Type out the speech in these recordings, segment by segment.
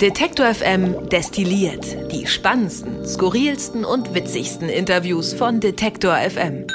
Detektor FM destilliert die spannendsten, skurrilsten und witzigsten Interviews von Detektor FM.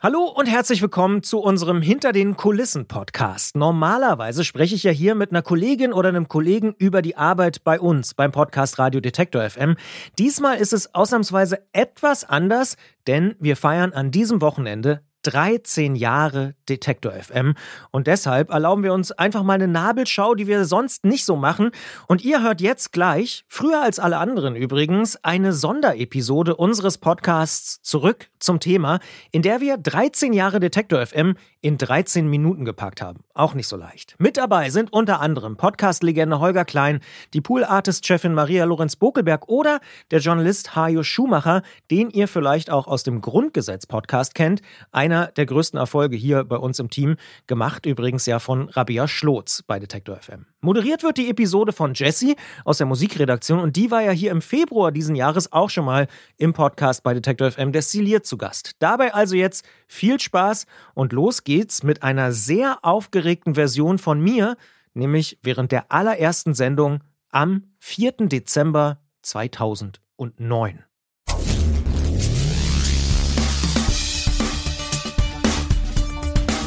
Hallo und herzlich willkommen zu unserem Hinter den Kulissen Podcast. Normalerweise spreche ich ja hier mit einer Kollegin oder einem Kollegen über die Arbeit bei uns beim Podcast Radio Detektor FM. Diesmal ist es ausnahmsweise etwas anders, denn wir feiern an diesem Wochenende 13 Jahre Detektor FM. Und deshalb erlauben wir uns einfach mal eine Nabelschau, die wir sonst nicht so machen. Und ihr hört jetzt gleich, früher als alle anderen übrigens, eine Sonderepisode unseres Podcasts zurück zum Thema, in der wir 13 Jahre Detektor FM in 13 Minuten gepackt haben. Auch nicht so leicht. Mit dabei sind unter anderem Podcast-Legende Holger Klein, die Pool-Artist-Chefin Maria Lorenz Bokelberg oder der Journalist Hajo Schumacher, den ihr vielleicht auch aus dem Grundgesetz-Podcast kennt. Einer der größten Erfolge hier bei uns im Team, gemacht übrigens ja von Rabia Schlotz bei Detektor FM. Moderiert wird die Episode von Jessie aus der Musikredaktion und die war ja hier im Februar diesen Jahres auch schon mal im Podcast bei Detektor FM destilliert zu Gast. Dabei also jetzt viel Spaß und los geht's mit einer sehr aufgeregten Version von mir, nämlich während der allerersten Sendung am 4. Dezember 2009.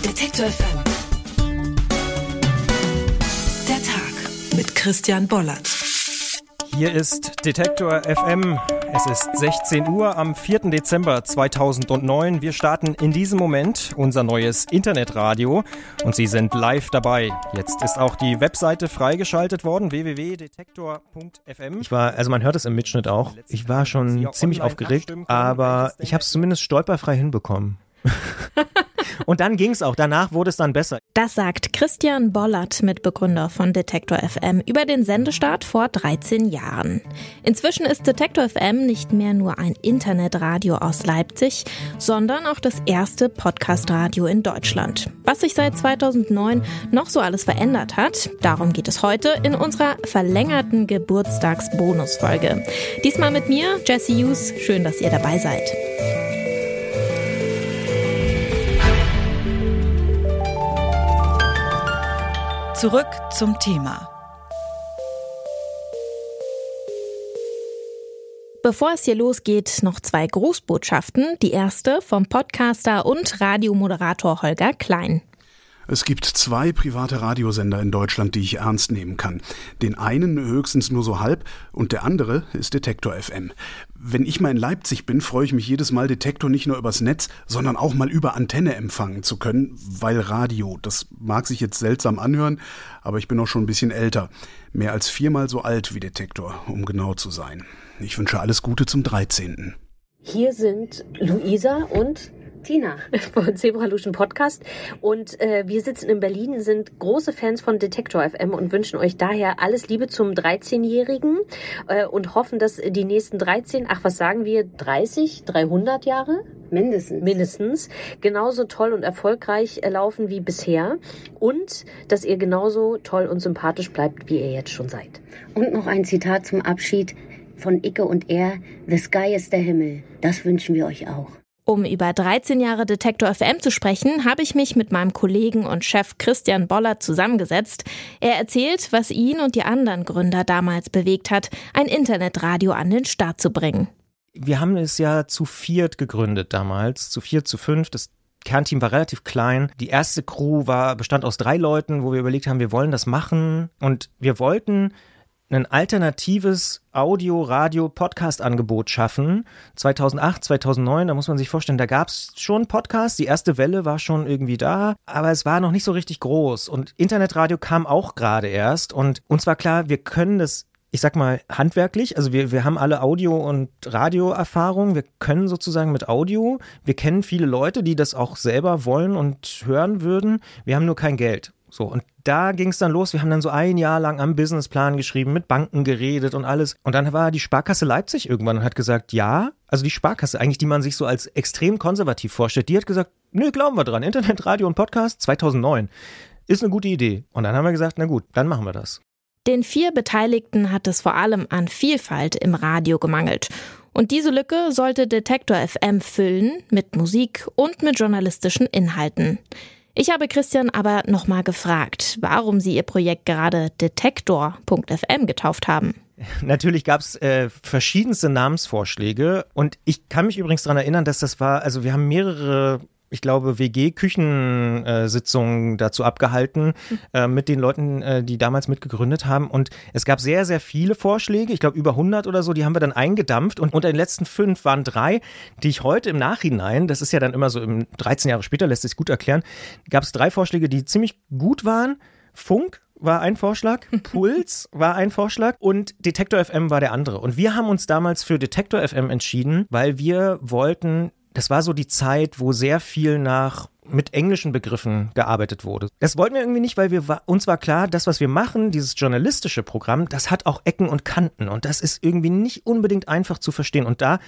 Detektor FM. Der Tag mit Christian Bollert. Hier ist Detektor FM. Es ist 16 Uhr am 4. Dezember 2009. Wir starten in diesem Moment unser neues Internetradio und Sie sind live dabei. Jetzt ist auch die Webseite freigeschaltet worden, www.detektor.fm. Ich war, also man hört es im Mitschnitt auch, ich war schon ziemlich aufgeregt, aber ich habe es zumindest stolperfrei hinbekommen. Und dann ging es auch. Danach wurde es dann besser. Das sagt Christian Bollert, Mitbegründer von Detektor FM, über den Sendestart vor 13 Jahren. Inzwischen ist Detektor FM nicht mehr nur ein Internetradio aus Leipzig, sondern auch das erste Podcastradio in Deutschland. Was sich seit 2009 noch so alles verändert hat, darum geht es heute in unserer verlängerten Geburtstagsbonusfolge. Diesmal mit mir, Jesse Hughes. Schön, dass ihr dabei seid. Zurück zum Thema. Bevor es hier losgeht, noch zwei Grußbotschaften. Die erste vom Podcaster und Radiomoderator Holger Klein. Es gibt zwei private Radiosender in Deutschland, die ich ernst nehmen kann. Den einen höchstens nur so halb und der andere ist Detektor FM. Wenn ich mal in Leipzig bin, freue ich mich jedes Mal, Detektor nicht nur übers Netz, sondern auch mal über Antenne empfangen zu können, weil Radio, das mag sich jetzt seltsam anhören, aber ich bin auch schon ein bisschen älter. Mehr als viermal so alt wie Detektor, um genau zu sein. Ich wünsche alles Gute zum 13. Hier sind Luisa und Tina von Zebraluschen Podcast. Und äh, wir sitzen in Berlin, sind große Fans von Detektor FM und wünschen euch daher alles Liebe zum 13-Jährigen äh, und hoffen, dass die nächsten 13, ach was sagen wir, 30, 300 Jahre? Mindestens. Mindestens. Genauso toll und erfolgreich laufen wie bisher. Und dass ihr genauso toll und sympathisch bleibt, wie ihr jetzt schon seid. Und noch ein Zitat zum Abschied von Icke und er. The sky is der Himmel. Das wünschen wir euch auch. Um über 13 Jahre Detektor FM zu sprechen, habe ich mich mit meinem Kollegen und Chef Christian Boller zusammengesetzt. Er erzählt, was ihn und die anderen Gründer damals bewegt hat, ein Internetradio an den Start zu bringen. Wir haben es ja zu viert gegründet damals, zu viert, zu fünf. Das Kernteam war relativ klein. Die erste Crew war, bestand aus drei Leuten, wo wir überlegt haben, wir wollen das machen. Und wir wollten ein alternatives Audio-, Radio-, Podcast-Angebot schaffen. 2008, 2009, da muss man sich vorstellen, da gab es schon Podcasts. Die erste Welle war schon irgendwie da, aber es war noch nicht so richtig groß. Und Internetradio kam auch gerade erst. Und uns war klar, wir können das ich sag mal, handwerklich. Also wir, wir haben alle Audio- und Radioerfahrung. Wir können sozusagen mit Audio. Wir kennen viele Leute, die das auch selber wollen und hören würden. Wir haben nur kein Geld. So, und da ging es dann los. Wir haben dann so ein Jahr lang am Businessplan geschrieben, mit Banken geredet und alles. Und dann war die Sparkasse Leipzig irgendwann und hat gesagt, ja, also die Sparkasse eigentlich, die man sich so als extrem konservativ vorstellt, die hat gesagt, nö, glauben wir dran. Internet, Radio und Podcast 2009 ist eine gute Idee. Und dann haben wir gesagt, na gut, dann machen wir das. Den vier Beteiligten hat es vor allem an Vielfalt im Radio gemangelt. Und diese Lücke sollte Detektor FM füllen mit Musik und mit journalistischen Inhalten. Ich habe Christian aber nochmal gefragt, warum sie ihr Projekt gerade Detektor.fm getauft haben. Natürlich gab es äh, verschiedenste Namensvorschläge und ich kann mich übrigens daran erinnern, dass das war, also wir haben mehrere ich glaube, WG-Küchensitzungen dazu abgehalten äh, mit den Leuten, äh, die damals mitgegründet haben. Und es gab sehr, sehr viele Vorschläge, ich glaube über 100 oder so, die haben wir dann eingedampft. Und unter den letzten fünf waren drei, die ich heute im Nachhinein, das ist ja dann immer so, im 13 Jahre später lässt sich gut erklären, gab es drei Vorschläge, die ziemlich gut waren. Funk, war ein Vorschlag, Puls war ein Vorschlag und Detektor FM war der andere. Und wir haben uns damals für Detektor FM entschieden, weil wir wollten das war so die Zeit, wo sehr viel nach mit englischen Begriffen gearbeitet wurde. Das wollten wir irgendwie nicht, weil wir uns war klar, das, was wir machen, dieses journalistische Programm, das hat auch Ecken und Kanten und das ist irgendwie nicht unbedingt einfach zu verstehen. Und da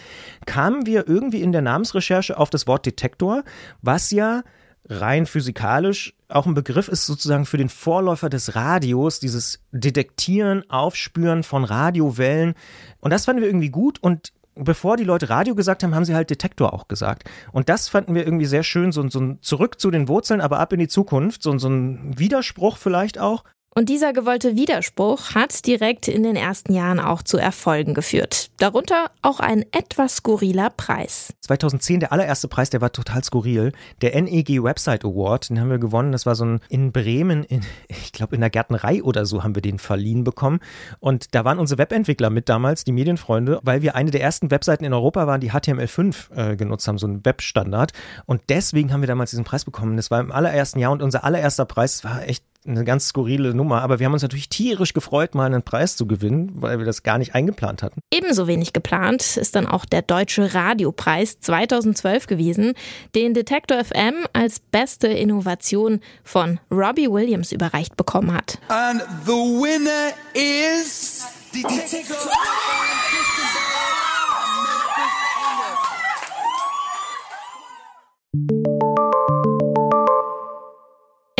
kamen wir irgendwie in der Namensrecherche auf das Wort Detektor, was ja rein physikalisch auch ein Begriff ist sozusagen für den Vorläufer des Radios, dieses Detektieren, Aufspüren von Radiowellen. Und das fanden wir irgendwie gut und bevor die Leute Radio gesagt haben, haben sie halt Detektor auch gesagt. Und das fanden wir irgendwie sehr schön, so, so ein Zurück zu den Wurzeln, aber ab in die Zukunft, so, so ein Widerspruch vielleicht auch. Und dieser gewollte Widerspruch hat direkt in den ersten Jahren auch zu Erfolgen geführt. Darunter auch ein etwas skurriler Preis. 2010 der allererste Preis, der war total skurril. Der NEG Website Award, den haben wir gewonnen. Das war so ein in Bremen, in, ich glaube in der Gärtnerei oder so haben wir den verliehen bekommen. Und da waren unsere Webentwickler mit damals, die Medienfreunde, weil wir eine der ersten Webseiten in Europa waren, die HTML5 äh, genutzt haben, so ein Webstandard. Und deswegen haben wir damals diesen Preis bekommen. Das war im allerersten Jahr und unser allererster Preis war echt eine ganz skurrile Nummer, aber wir haben uns natürlich tierisch gefreut, mal einen Preis zu gewinnen, weil wir das gar nicht eingeplant hatten. Ebenso wenig geplant ist dann auch der Deutsche Radiopreis 2012 gewesen, den Detektor FM als beste Innovation von Robbie Williams überreicht bekommen hat. And the winner is Detektor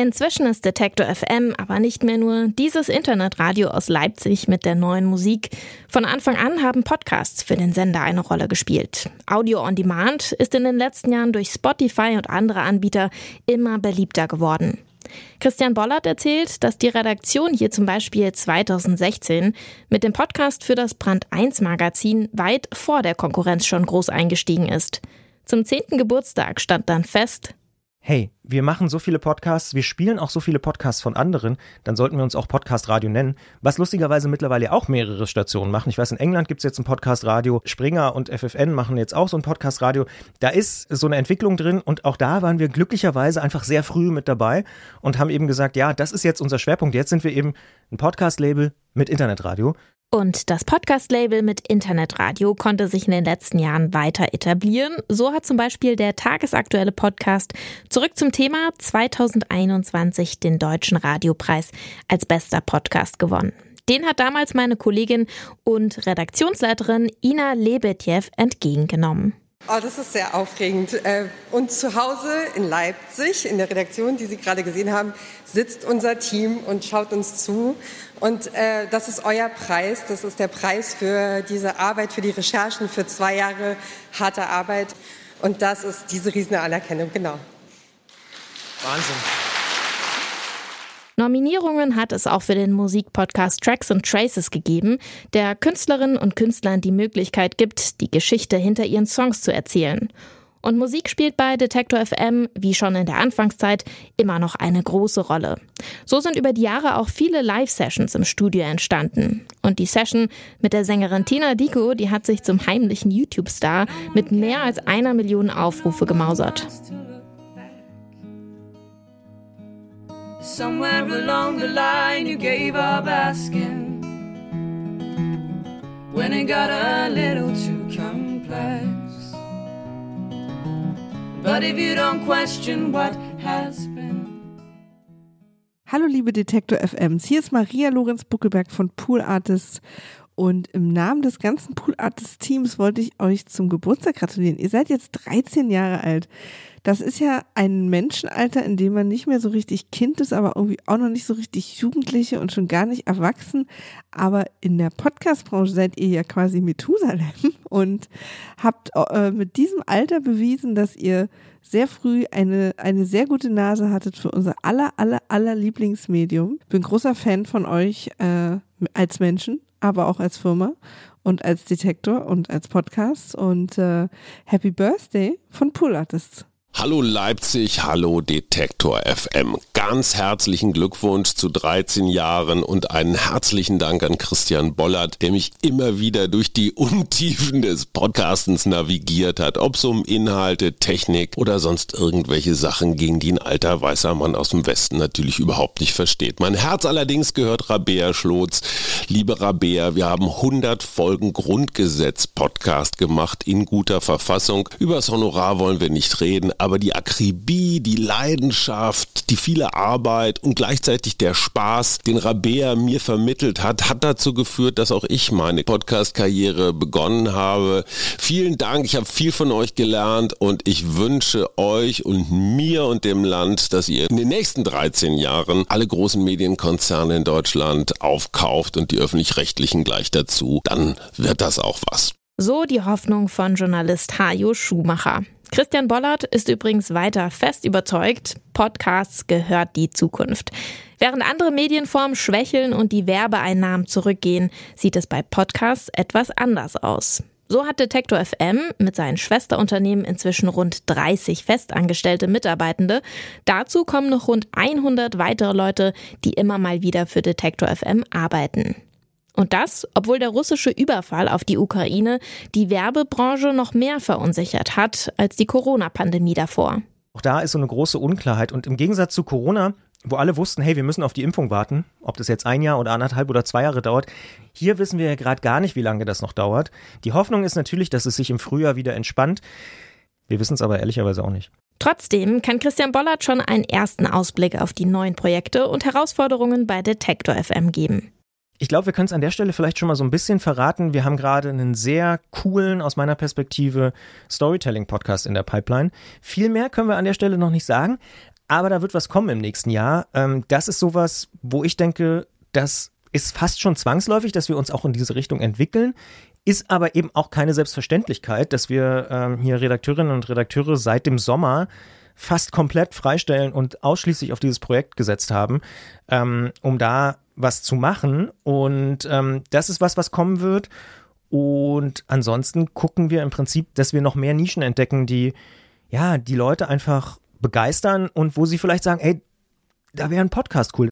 Inzwischen ist Detektor FM aber nicht mehr nur dieses Internetradio aus Leipzig mit der neuen Musik. Von Anfang an haben Podcasts für den Sender eine Rolle gespielt. Audio on Demand ist in den letzten Jahren durch Spotify und andere Anbieter immer beliebter geworden. Christian Bollert erzählt, dass die Redaktion hier zum Beispiel 2016 mit dem Podcast für das Brand 1 Magazin weit vor der Konkurrenz schon groß eingestiegen ist. Zum 10. Geburtstag stand dann fest, hey, wir machen so viele Podcasts, wir spielen auch so viele Podcasts von anderen, dann sollten wir uns auch Podcast Radio nennen, was lustigerweise mittlerweile auch mehrere Stationen machen. Ich weiß, in England gibt es jetzt ein Podcast Radio, Springer und FFN machen jetzt auch so ein Podcast Radio. Da ist so eine Entwicklung drin und auch da waren wir glücklicherweise einfach sehr früh mit dabei und haben eben gesagt, ja, das ist jetzt unser Schwerpunkt. Jetzt sind wir eben ein Podcast-Label mit Internetradio. Und das Podcast-Label mit Internetradio konnte sich in den letzten Jahren weiter etablieren. So hat zum Beispiel der tagesaktuelle Podcast zurück zum Thema 2021 den Deutschen Radiopreis als bester Podcast gewonnen. Den hat damals meine Kollegin und Redaktionsleiterin Ina Lebetjew entgegengenommen. Oh, das ist sehr aufregend. Äh, und zu Hause in Leipzig, in der Redaktion, die Sie gerade gesehen haben, sitzt unser Team und schaut uns zu. Und äh, das ist euer Preis. Das ist der Preis für diese Arbeit, für die Recherchen, für zwei Jahre harte Arbeit. Und das ist diese riesige Anerkennung, genau. Wahnsinn. Nominierungen hat es auch für den Musikpodcast Tracks and Traces gegeben, der Künstlerinnen und Künstlern die Möglichkeit gibt, die Geschichte hinter ihren Songs zu erzählen. Und Musik spielt bei Detektor FM, wie schon in der Anfangszeit, immer noch eine große Rolle. So sind über die Jahre auch viele Live-Sessions im Studio entstanden. Und die Session mit der Sängerin Tina Dico, die hat sich zum heimlichen YouTube-Star mit mehr als einer Million Aufrufe gemausert. Somewhere along the line you gave up asking. When it got a little too complex. But if you don't question what has been. Hallo liebe Detektor FMs, hier ist Maria Lorenz Buckelberg von Pool Artists Und im Namen des ganzen Pool Artist Teams wollte ich euch zum Geburtstag gratulieren. Ihr seid jetzt 13 Jahre alt. Das ist ja ein Menschenalter, in dem man nicht mehr so richtig Kind ist, aber irgendwie auch noch nicht so richtig Jugendliche und schon gar nicht erwachsen. Aber in der Podcast-Branche seid ihr ja quasi Methusalem und habt äh, mit diesem Alter bewiesen, dass ihr sehr früh eine, eine sehr gute Nase hattet für unser aller, aller, aller Lieblingsmedium. Bin großer Fan von euch äh, als Menschen, aber auch als Firma und als Detektor und als Podcast. Und äh, Happy Birthday von Pool Artists. Hallo Leipzig, hallo Detektor FM. Ganz herzlichen Glückwunsch zu 13 Jahren und einen herzlichen Dank an Christian Bollert, der mich immer wieder durch die Untiefen des Podcastens navigiert hat, ob es um Inhalte, Technik oder sonst irgendwelche Sachen ging, die ein alter weißer Mann aus dem Westen natürlich überhaupt nicht versteht. Mein Herz allerdings gehört Rabea Schlotz. Liebe Rabea, wir haben 100 Folgen Grundgesetz-Podcast gemacht in guter Verfassung. Übers Honorar wollen wir nicht reden, aber die Akribie, die Leidenschaft, die viele Arbeit und gleichzeitig der Spaß, den Rabea mir vermittelt hat, hat dazu geführt, dass auch ich meine Podcast-Karriere begonnen habe. Vielen Dank, ich habe viel von euch gelernt und ich wünsche euch und mir und dem Land, dass ihr in den nächsten 13 Jahren alle großen Medienkonzerne in Deutschland aufkauft und die öffentlich-rechtlichen gleich dazu. Dann wird das auch was. So die Hoffnung von Journalist Hajo Schumacher. Christian Bollert ist übrigens weiter fest überzeugt, Podcasts gehört die Zukunft. Während andere Medienformen schwächeln und die Werbeeinnahmen zurückgehen, sieht es bei Podcasts etwas anders aus. So hat Detektor FM mit seinen Schwesterunternehmen inzwischen rund 30 festangestellte Mitarbeitende. Dazu kommen noch rund 100 weitere Leute, die immer mal wieder für Detektor FM arbeiten. Und das, obwohl der russische Überfall auf die Ukraine die Werbebranche noch mehr verunsichert hat als die Corona-Pandemie davor. Auch da ist so eine große Unklarheit. Und im Gegensatz zu Corona, wo alle wussten, hey, wir müssen auf die Impfung warten, ob das jetzt ein Jahr oder anderthalb oder zwei Jahre dauert, hier wissen wir ja gerade gar nicht, wie lange das noch dauert. Die Hoffnung ist natürlich, dass es sich im Frühjahr wieder entspannt. Wir wissen es aber ehrlicherweise auch nicht. Trotzdem kann Christian Bollert schon einen ersten Ausblick auf die neuen Projekte und Herausforderungen bei Detektor FM geben. Ich glaube, wir können es an der Stelle vielleicht schon mal so ein bisschen verraten. Wir haben gerade einen sehr coolen, aus meiner Perspektive, Storytelling-Podcast in der Pipeline. Viel mehr können wir an der Stelle noch nicht sagen, aber da wird was kommen im nächsten Jahr. Ähm, das ist sowas, wo ich denke, das ist fast schon zwangsläufig, dass wir uns auch in diese Richtung entwickeln. Ist aber eben auch keine Selbstverständlichkeit, dass wir ähm, hier Redakteurinnen und Redakteure seit dem Sommer fast komplett freistellen und ausschließlich auf dieses Projekt gesetzt haben, ähm, um da was zu machen. Und ähm, das ist was, was kommen wird. Und ansonsten gucken wir im Prinzip, dass wir noch mehr Nischen entdecken, die ja die Leute einfach begeistern und wo sie vielleicht sagen, ey, da wäre ein Podcast cool.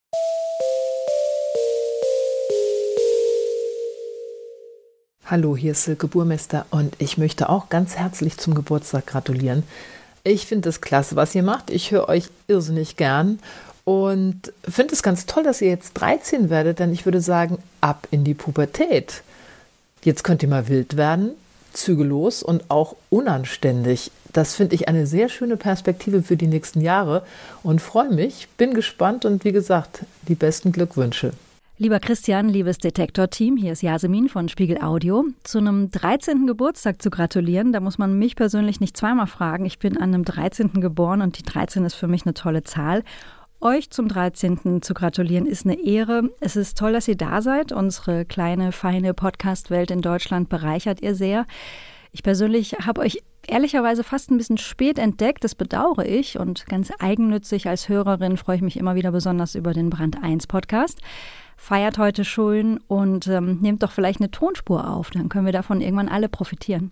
Hallo, hier ist Silke Burmester und ich möchte auch ganz herzlich zum Geburtstag gratulieren. Ich finde es klasse, was ihr macht. Ich höre euch irrsinnig gern und finde es ganz toll, dass ihr jetzt 13 werdet, denn ich würde sagen, ab in die Pubertät. Jetzt könnt ihr mal wild werden, zügellos und auch unanständig. Das finde ich eine sehr schöne Perspektive für die nächsten Jahre und freue mich, bin gespannt und wie gesagt, die besten Glückwünsche. Lieber Christian, liebes Detektor-Team, hier ist Jasmin von Spiegel Audio. Zu einem 13. Geburtstag zu gratulieren, da muss man mich persönlich nicht zweimal fragen. Ich bin an einem 13. geboren und die 13 ist für mich eine tolle Zahl. Euch zum 13. zu gratulieren ist eine Ehre. Es ist toll, dass ihr da seid. Unsere kleine, feine Podcast-Welt in Deutschland bereichert ihr sehr. Ich persönlich habe euch ehrlicherweise fast ein bisschen spät entdeckt. Das bedauere ich. Und ganz eigennützig als Hörerin freue ich mich immer wieder besonders über den Brand 1 Podcast. Feiert heute schön und ähm, nehmt doch vielleicht eine Tonspur auf. Dann können wir davon irgendwann alle profitieren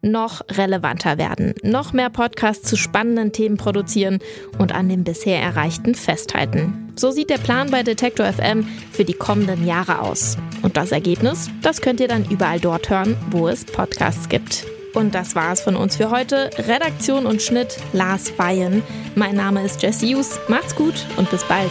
noch relevanter werden, noch mehr Podcasts zu spannenden Themen produzieren und an dem bisher Erreichten festhalten. So sieht der Plan bei Detektor FM für die kommenden Jahre aus. Und das Ergebnis, das könnt ihr dann überall dort hören, wo es Podcasts gibt. Und das war es von uns für heute. Redaktion und Schnitt Lars Feyen. Mein Name ist Jesse Hughes. Macht's gut und bis bald.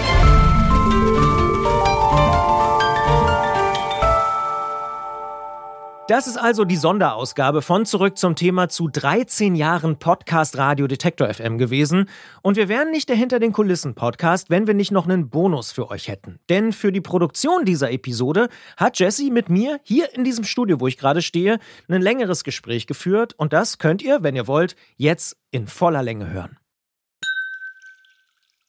Das ist also die Sonderausgabe von Zurück zum Thema zu 13 Jahren Podcast Radio Detektor FM gewesen. Und wir wären nicht der Hinter den Kulissen Podcast, wenn wir nicht noch einen Bonus für euch hätten. Denn für die Produktion dieser Episode hat Jesse mit mir hier in diesem Studio, wo ich gerade stehe, ein längeres Gespräch geführt. Und das könnt ihr, wenn ihr wollt, jetzt in voller Länge hören.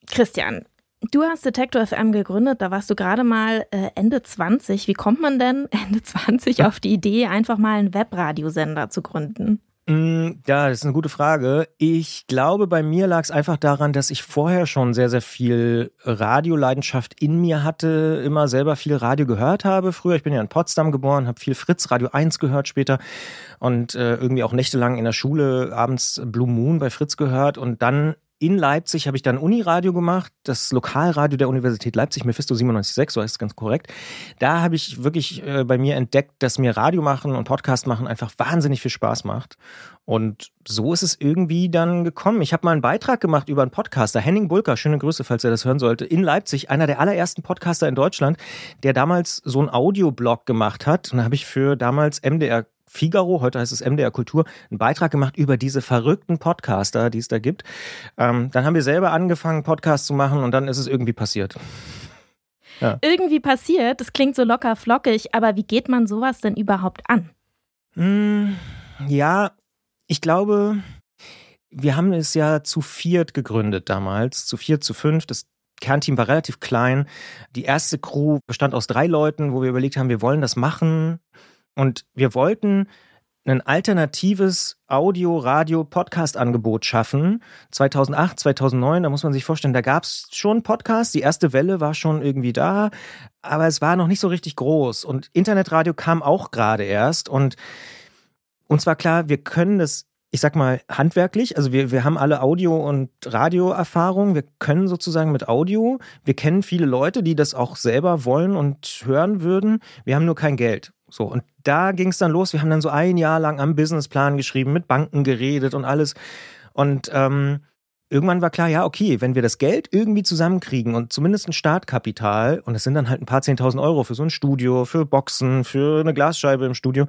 Christian, Du hast Detektor FM gegründet, da warst du gerade mal äh, Ende 20. Wie kommt man denn Ende 20 auf die Idee, einfach mal einen Webradiosender zu gründen? Mm, ja, das ist eine gute Frage. Ich glaube, bei mir lag es einfach daran, dass ich vorher schon sehr, sehr viel Radioleidenschaft in mir hatte, immer selber viel Radio gehört habe. Früher, ich bin ja in Potsdam geboren, habe viel Fritz Radio 1 gehört später und äh, irgendwie auch nächtelang in der Schule abends Blue Moon bei Fritz gehört und dann in Leipzig habe ich dann Uniradio gemacht, das Lokalradio der Universität Leipzig, Mephisto 97.6, so heißt es ganz korrekt. Da habe ich wirklich äh, bei mir entdeckt, dass mir Radio machen und Podcast machen einfach wahnsinnig viel Spaß macht. Und so ist es irgendwie dann gekommen. Ich habe mal einen Beitrag gemacht über einen Podcaster, Henning Bulker, schöne Grüße, falls er das hören sollte, in Leipzig, einer der allerersten Podcaster in Deutschland, der damals so einen Audioblog gemacht hat. Und da habe ich für damals MDR Figaro, heute heißt es MDR Kultur, einen Beitrag gemacht über diese verrückten Podcaster, die es da gibt. Ähm, dann haben wir selber angefangen, Podcasts zu machen und dann ist es irgendwie passiert. Ja. Irgendwie passiert, das klingt so locker flockig, aber wie geht man sowas denn überhaupt an? Hm, ja, ich glaube, wir haben es ja zu viert gegründet damals, zu viert, zu fünf. Das Kernteam war relativ klein. Die erste Crew bestand aus drei Leuten, wo wir überlegt haben, wir wollen das machen. Und wir wollten ein alternatives Audio-, Radio-, Podcast-Angebot schaffen. 2008, 2009, da muss man sich vorstellen, da gab es schon Podcasts. Die erste Welle war schon irgendwie da, aber es war noch nicht so richtig groß. Und Internetradio kam auch gerade erst. Und uns war klar, wir können das, ich sag mal, handwerklich. Also wir, wir haben alle Audio- und Radioerfahrung. Wir können sozusagen mit Audio. Wir kennen viele Leute, die das auch selber wollen und hören würden. Wir haben nur kein Geld. So, und da ging es dann los. Wir haben dann so ein Jahr lang am Businessplan geschrieben, mit Banken geredet und alles. Und ähm, irgendwann war klar, ja, okay, wenn wir das Geld irgendwie zusammenkriegen und zumindest ein Startkapital, und es sind dann halt ein paar zehntausend Euro für so ein Studio, für Boxen, für eine Glasscheibe im Studio.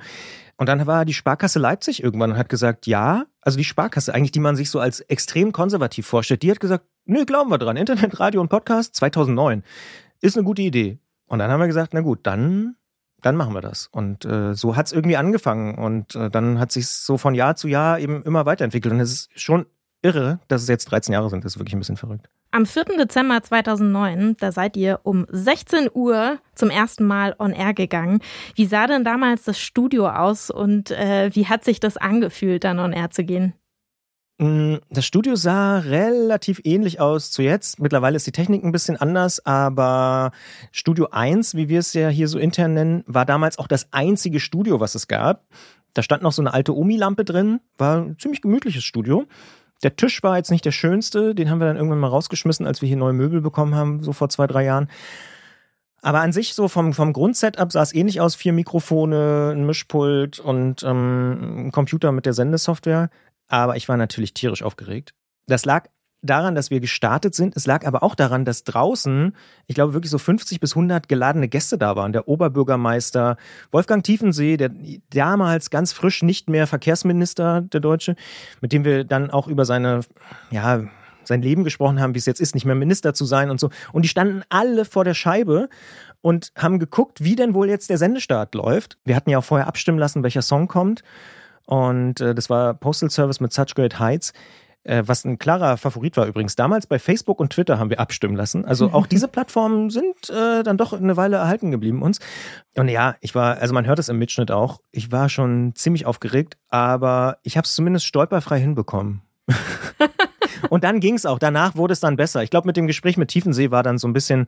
Und dann war die Sparkasse Leipzig irgendwann und hat gesagt, ja, also die Sparkasse eigentlich, die man sich so als extrem konservativ vorstellt, die hat gesagt, nö, glauben wir dran, Internet, Radio und Podcast 2009 ist eine gute Idee. Und dann haben wir gesagt, na gut, dann dann machen wir das. Und äh, so hat es irgendwie angefangen. Und äh, dann hat sich so von Jahr zu Jahr eben immer weiterentwickelt. Und es ist schon irre, dass es jetzt 13 Jahre sind. Das ist wirklich ein bisschen verrückt. Am 4. Dezember 2009, da seid ihr um 16 Uhr zum ersten Mal on air gegangen. Wie sah denn damals das Studio aus und äh, wie hat sich das angefühlt, dann on air zu gehen? Mm, das Studio sah relativ ähnlich aus zu jetzt. Mittlerweile ist die Technik ein bisschen anders, aber Studio 1, wie wir es ja hier so intern nennen, war damals auch das einzige Studio, was es gab. Da stand noch so eine alte Omi-Lampe drin, war ein ziemlich gemütliches Studio. Der Tisch war jetzt nicht der schönste, den haben wir dann irgendwann mal rausgeschmissen, als wir hier neue Möbel bekommen haben, so vor zwei, drei Jahren. Aber an sich so vom, vom Grundsetup sah es ähnlich aus. Vier Mikrofone, ein Mischpult und ähm, ein Computer mit der Sendesoftware aber ich war natürlich tierisch aufgeregt. Das lag daran, dass wir gestartet sind. Es lag aber auch daran, dass draußen, ich glaube, wirklich so 50 bis 100 geladene Gäste da waren. Der Oberbürgermeister Wolfgang Tiefensee, der damals ganz frisch nicht mehr Verkehrsminister, der Deutsche, mit dem wir dann auch über seine, ja, sein Leben gesprochen haben, wie es jetzt ist, nicht mehr Minister zu sein und so. Und die standen alle vor der Scheibe und haben geguckt, wie denn wohl jetzt der Sendestart läuft. Wir hatten ja auch vorher abstimmen lassen, welcher Song kommt. Und äh, das war Postal Service mit Such Great Heights, äh, was ein klarer Favorit war übrigens. Damals bei Facebook und Twitter haben wir abstimmen lassen. Also auch diese Plattformen sind äh, dann doch eine Weile erhalten geblieben uns. Und ja, ich war, also man hört es im Mitschnitt auch, ich war schon ziemlich aufgeregt, aber ich habe es zumindest stolperfrei hinbekommen. und dann ging es auch. Danach wurde es dann besser. Ich glaube, mit dem Gespräch mit Tiefensee war dann so ein bisschen,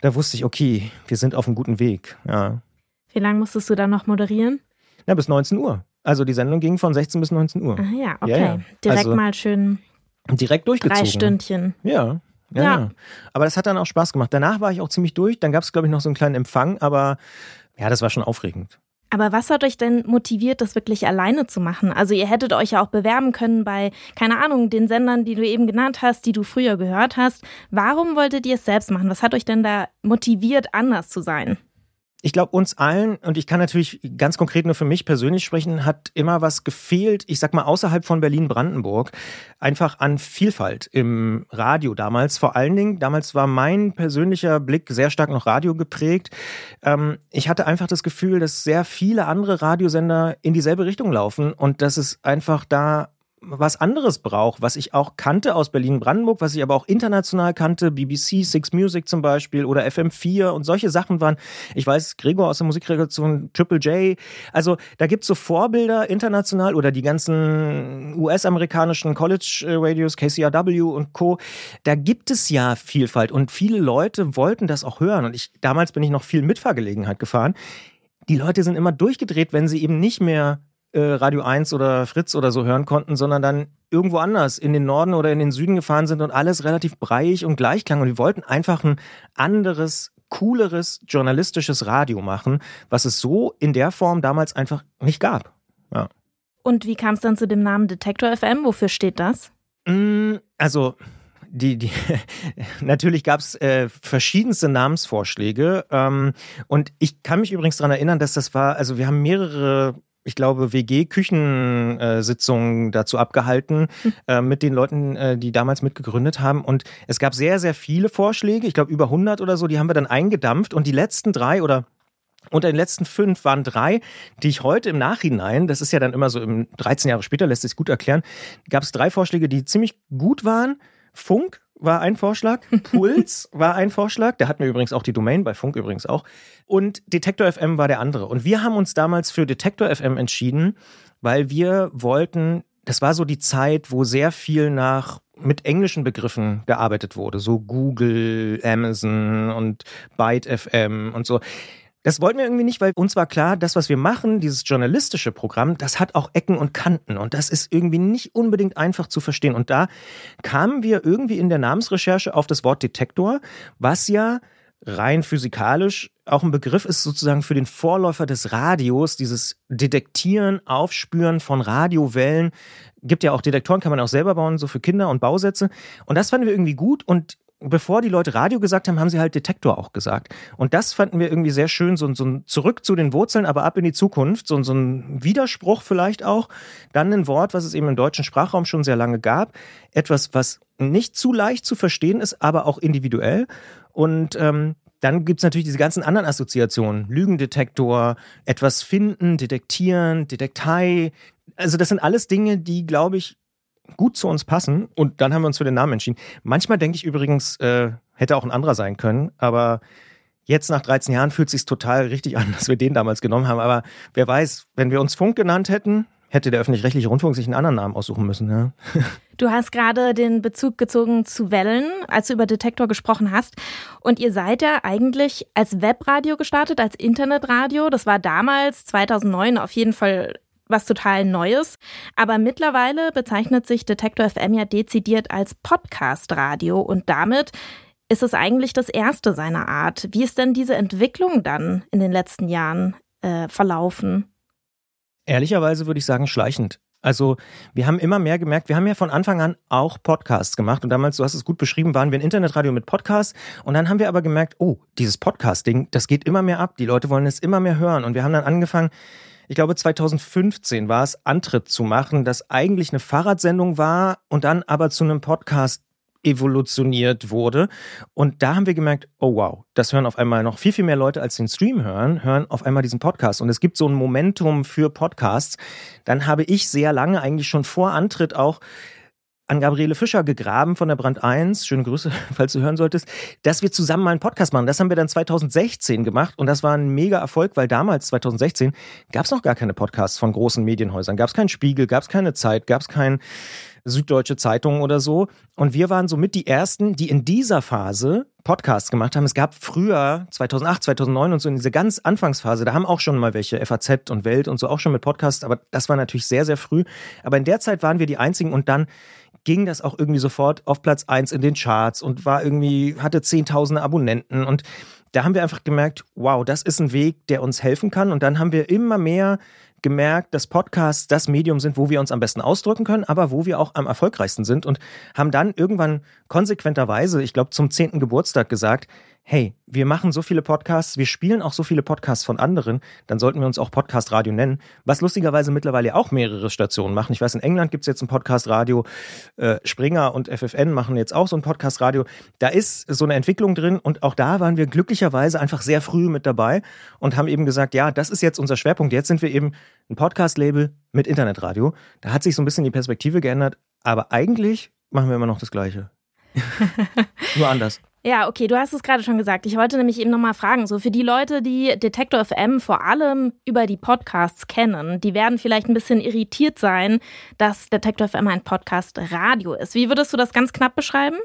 da wusste ich, okay, wir sind auf einem guten Weg. Ja. Wie lange musstest du dann noch moderieren? Na, bis 19 Uhr. Also die Sendung ging von 16 bis 19 Uhr. Ah ja, okay. Ja, ja. Direkt also, mal schön. Direkt durchgezogen. Drei Stündchen. Ja. Ja, ja. Aber das hat dann auch Spaß gemacht. Danach war ich auch ziemlich durch. Dann gab es, glaube ich, noch so einen kleinen Empfang, aber ja, das war schon aufregend. Aber was hat euch denn motiviert, das wirklich alleine zu machen? Also ihr hättet euch ja auch bewerben können bei, keine Ahnung, den Sendern, die du eben genannt hast, die du früher gehört hast. Warum wolltet ihr es selbst machen? Was hat euch denn da motiviert, anders zu sein? Ich glaube, uns allen, und ich kann natürlich ganz konkret nur für mich persönlich sprechen, hat immer was gefehlt, ich sag mal außerhalb von Berlin-Brandenburg, einfach an Vielfalt im Radio damals. Vor allen Dingen, damals war mein persönlicher Blick sehr stark noch Radio geprägt. Ähm, ich hatte einfach das Gefühl, dass sehr viele andere Radiosender in dieselbe Richtung laufen und dass es einfach da was anderes braucht, was ich auch kannte aus Berlin-Brandenburg, was ich aber auch international kannte, BBC, Six Music zum Beispiel oder FM4 und solche Sachen waren, ich weiß, Gregor aus der Musikredaktion, Triple J, also da gibt es so Vorbilder international oder die ganzen US-amerikanischen College-Radios, KCRW und Co., da gibt es ja Vielfalt und viele Leute wollten das auch hören und ich, damals bin ich noch viel Mitfahrgelegenheit gefahren. Die Leute sind immer durchgedreht, wenn sie eben nicht mehr äh, Radio 1 oder Fritz oder so hören konnten, sondern dann irgendwo anders in den Norden oder in den Süden gefahren sind und alles relativ breiig und gleich klang. Und wir wollten einfach ein anderes, cooleres journalistisches Radio machen, was es so in der Form damals einfach nicht gab. Ja. Und wie kam es dann zu dem Namen Detektor FM? Wofür steht das? Mm, also die, die, natürlich gab es äh, verschiedenste Namensvorschläge. Ähm, und ich kann mich übrigens daran erinnern, dass das war, also wir haben mehrere ich glaube, WG-Küchensitzungen dazu abgehalten hm. äh, mit den Leuten, äh, die damals mitgegründet haben. Und es gab sehr, sehr viele Vorschläge, ich glaube über 100 oder so, die haben wir dann eingedampft. Und die letzten drei oder unter den letzten fünf waren drei, die ich heute im Nachhinein, das ist ja dann immer so im 13 Jahre später, lässt sich gut erklären, gab es drei Vorschläge, die ziemlich gut waren. Funk, war ein Vorschlag. Puls war ein Vorschlag. Der hat mir übrigens auch die Domain, bei Funk übrigens auch. Und Detektor FM war der andere. Und wir haben uns damals für Detektor FM entschieden, weil wir wollten, das war so die Zeit, wo sehr viel nach mit englischen Begriffen gearbeitet wurde, so Google, Amazon und Byte FM und so. Das wollten wir irgendwie nicht, weil uns war klar, das, was wir machen, dieses journalistische Programm, das hat auch Ecken und Kanten und das ist irgendwie nicht unbedingt einfach zu verstehen. Und da kamen wir irgendwie in der Namensrecherche auf das Wort Detektor, was ja rein physikalisch auch ein Begriff ist sozusagen für den Vorläufer des Radios, dieses Detektieren, Aufspüren von Radiowellen. Gibt ja auch Detektoren, kann man auch selber bauen, so für Kinder und Bausätze. Und das fanden wir irgendwie gut und bevor die Leute Radio gesagt haben, haben sie halt Detektor auch gesagt. Und das fanden wir irgendwie sehr schön, so, so ein Zurück zu den Wurzeln, aber ab in die Zukunft, so, so ein Widerspruch vielleicht auch. Dann ein Wort, was es eben im deutschen Sprachraum schon sehr lange gab. Etwas, was nicht zu leicht zu verstehen ist, aber auch individuell. Und ähm, dann gibt es natürlich diese ganzen anderen Assoziationen. Lügendetektor, etwas finden, detektieren, Detektei. Also das sind alles Dinge, die, glaube ich, gut zu uns passen und dann haben wir uns für den Namen entschieden. Manchmal denke ich übrigens, äh, hätte auch ein anderer sein können, aber jetzt nach 13 Jahren fühlt es sich total richtig an, dass wir den damals genommen haben. Aber wer weiß, wenn wir uns Funk genannt hätten, hätte der öffentlich-rechtliche Rundfunk sich einen anderen Namen aussuchen müssen. Ja. Du hast gerade den Bezug gezogen zu Wellen, als du über Detektor gesprochen hast. Und ihr seid ja eigentlich als Webradio gestartet, als Internetradio. Das war damals, 2009, auf jeden Fall was total Neues. Aber mittlerweile bezeichnet sich Detektor FM ja dezidiert als Podcast-Radio und damit ist es eigentlich das erste seiner Art. Wie ist denn diese Entwicklung dann in den letzten Jahren äh, verlaufen? Ehrlicherweise würde ich sagen, schleichend. Also wir haben immer mehr gemerkt, wir haben ja von Anfang an auch Podcasts gemacht und damals, du hast es gut beschrieben, waren wir ein Internetradio mit Podcasts und dann haben wir aber gemerkt, oh, dieses Podcast-Ding, das geht immer mehr ab, die Leute wollen es immer mehr hören und wir haben dann angefangen, ich glaube 2015 war es, Antritt zu machen, das eigentlich eine Fahrradsendung war und dann aber zu einem Podcast evolutioniert wurde. Und da haben wir gemerkt, oh wow, das hören auf einmal noch viel, viel mehr Leute, als den Stream hören, hören auf einmal diesen Podcast. Und es gibt so ein Momentum für Podcasts. Dann habe ich sehr lange, eigentlich schon vor Antritt auch an Gabriele Fischer gegraben von der Brand 1, schöne Grüße, falls du hören solltest, dass wir zusammen mal einen Podcast machen. Das haben wir dann 2016 gemacht und das war ein mega Erfolg, weil damals, 2016, gab es noch gar keine Podcasts von großen Medienhäusern. Gab es keinen Spiegel, gab es keine Zeit, gab es kein Süddeutsche Zeitung oder so. Und wir waren somit die Ersten, die in dieser Phase Podcasts gemacht haben. Es gab früher, 2008, 2009 und so in dieser ganz Anfangsphase, da haben auch schon mal welche, FAZ und Welt und so auch schon mit Podcasts, aber das war natürlich sehr, sehr früh. Aber in der Zeit waren wir die Einzigen und dann ging das auch irgendwie sofort auf Platz eins in den Charts und war irgendwie, hatte zehntausende Abonnenten und da haben wir einfach gemerkt, wow, das ist ein Weg, der uns helfen kann. Und dann haben wir immer mehr gemerkt, dass Podcasts das Medium sind, wo wir uns am besten ausdrücken können, aber wo wir auch am erfolgreichsten sind und haben dann irgendwann konsequenterweise, ich glaube zum zehnten Geburtstag gesagt, hey, wir machen so viele Podcasts, wir spielen auch so viele Podcasts von anderen, dann sollten wir uns auch Podcast Radio nennen, was lustigerweise mittlerweile auch mehrere Stationen machen. Ich weiß, in England gibt es jetzt ein Podcast Radio, äh, Springer und FFN machen jetzt auch so ein Podcast Radio. Da ist so eine Entwicklung drin und auch da waren wir glücklicherweise einfach sehr früh mit dabei und haben eben gesagt, ja, das ist jetzt unser Schwerpunkt. Jetzt sind wir eben ein Podcast-Label mit Internetradio. Da hat sich so ein bisschen die Perspektive geändert, aber eigentlich machen wir immer noch das Gleiche. Nur anders. Ja, okay, du hast es gerade schon gesagt. Ich wollte nämlich eben nochmal fragen, so für die Leute, die Detektor FM vor allem über die Podcasts kennen, die werden vielleicht ein bisschen irritiert sein, dass Detektor FM ein Podcast-Radio ist. Wie würdest du das ganz knapp beschreiben?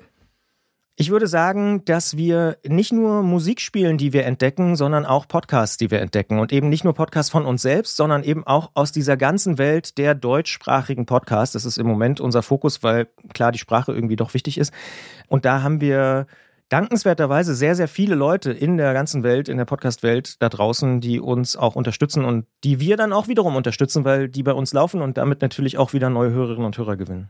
Ich würde sagen, dass wir nicht nur Musik spielen, die wir entdecken, sondern auch Podcasts, die wir entdecken. Und eben nicht nur Podcasts von uns selbst, sondern eben auch aus dieser ganzen Welt der deutschsprachigen Podcasts. Das ist im Moment unser Fokus, weil klar die Sprache irgendwie doch wichtig ist. Und da haben wir dankenswerterweise sehr, sehr viele Leute in der ganzen Welt, in der Podcast-Welt da draußen, die uns auch unterstützen und die wir dann auch wiederum unterstützen, weil die bei uns laufen und damit natürlich auch wieder neue Hörerinnen und Hörer gewinnen.